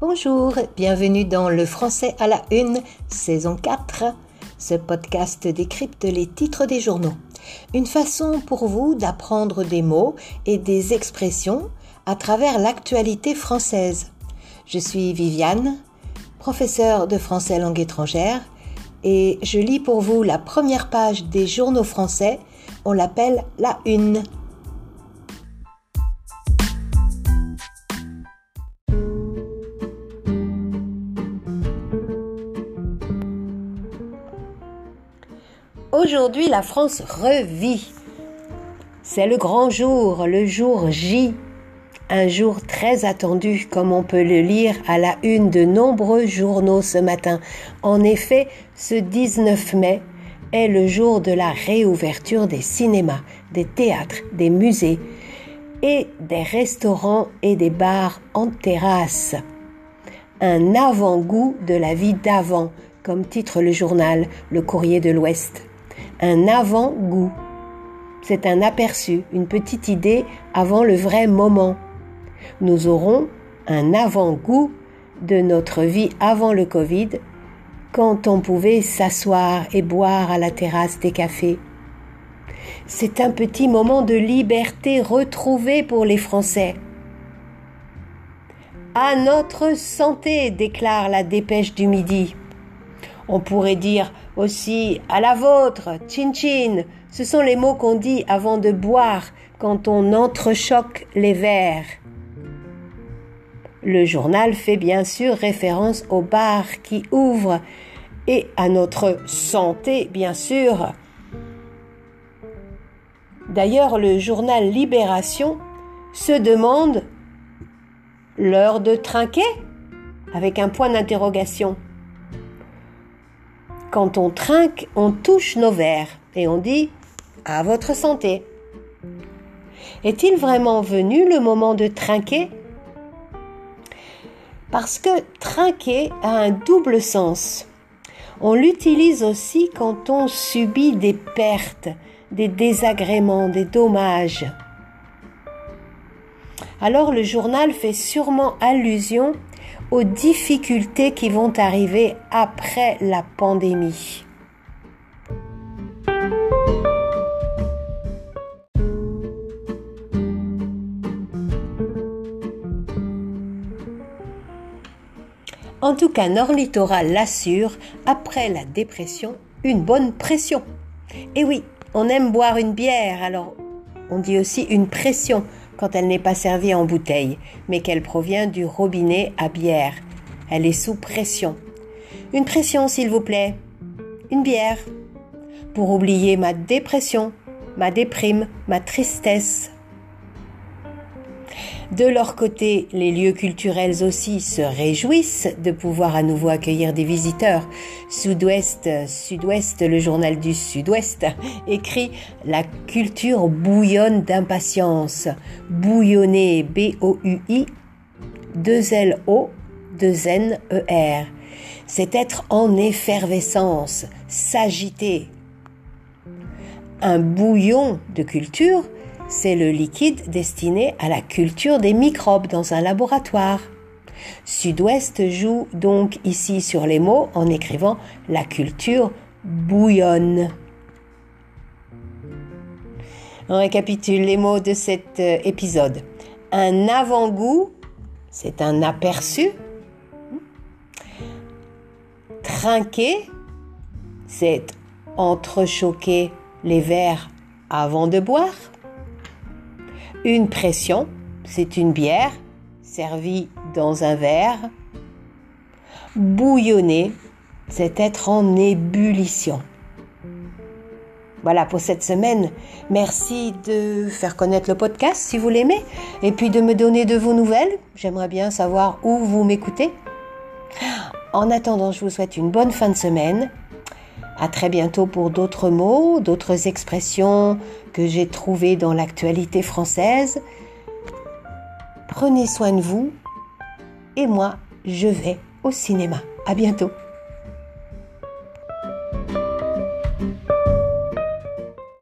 Bonjour, bienvenue dans Le français à la une, saison 4. Ce podcast décrypte les titres des journaux. Une façon pour vous d'apprendre des mots et des expressions à travers l'actualité française. Je suis Viviane, professeure de français langue étrangère, et je lis pour vous la première page des journaux français. On l'appelle la une. Aujourd'hui, la France revit. C'est le grand jour, le jour J. Un jour très attendu, comme on peut le lire à la une de nombreux journaux ce matin. En effet, ce 19 mai est le jour de la réouverture des cinémas, des théâtres, des musées et des restaurants et des bars en terrasse. Un avant-goût de la vie d'avant, comme titre le journal Le Courrier de l'Ouest un avant-goût. C'est un aperçu, une petite idée avant le vrai moment. Nous aurons un avant-goût de notre vie avant le Covid, quand on pouvait s'asseoir et boire à la terrasse des cafés. C'est un petit moment de liberté retrouvé pour les Français. À notre santé, déclare la dépêche du midi. On pourrait dire aussi à la vôtre, chin chin. Ce sont les mots qu'on dit avant de boire quand on entrechoque les verres. Le journal fait bien sûr référence au bar qui ouvre et à notre santé, bien sûr. D'ailleurs, le journal Libération se demande l'heure de trinquer avec un point d'interrogation. Quand on trinque, on touche nos verres et on dit à votre santé. Est-il vraiment venu le moment de trinquer? Parce que trinquer a un double sens. On l'utilise aussi quand on subit des pertes, des désagréments, des dommages. Alors le journal fait sûrement allusion aux difficultés qui vont arriver après la pandémie. En tout cas, Nord Littoral l'assure, après la dépression, une bonne pression. Et oui, on aime boire une bière, alors on dit aussi une pression quand elle n'est pas servie en bouteille, mais qu'elle provient du robinet à bière. Elle est sous pression. Une pression, s'il vous plaît. Une bière. Pour oublier ma dépression, ma déprime, ma tristesse. De leur côté, les lieux culturels aussi se réjouissent de pouvoir à nouveau accueillir des visiteurs. Sud-Ouest, Sud-Ouest, le journal du Sud-Ouest, écrit La culture bouillonne d'impatience. Bouillonner, B-O-U-I, 2 L-O, 2 N-E-R. C'est être en effervescence, s'agiter. Un bouillon de culture, c'est le liquide destiné à la culture des microbes dans un laboratoire. Sud-Ouest joue donc ici sur les mots en écrivant la culture bouillonne. On récapitule les mots de cet euh, épisode. Un avant-goût, c'est un aperçu. Trinquer, c'est entrechoquer les verres avant de boire. Une pression, c'est une bière servie dans un verre. Bouillonner, c'est être en ébullition. Voilà pour cette semaine. Merci de faire connaître le podcast si vous l'aimez et puis de me donner de vos nouvelles. J'aimerais bien savoir où vous m'écoutez. En attendant, je vous souhaite une bonne fin de semaine à très bientôt pour d'autres mots, d'autres expressions que j'ai trouvées dans l'actualité française. Prenez soin de vous et moi, je vais au cinéma. À bientôt.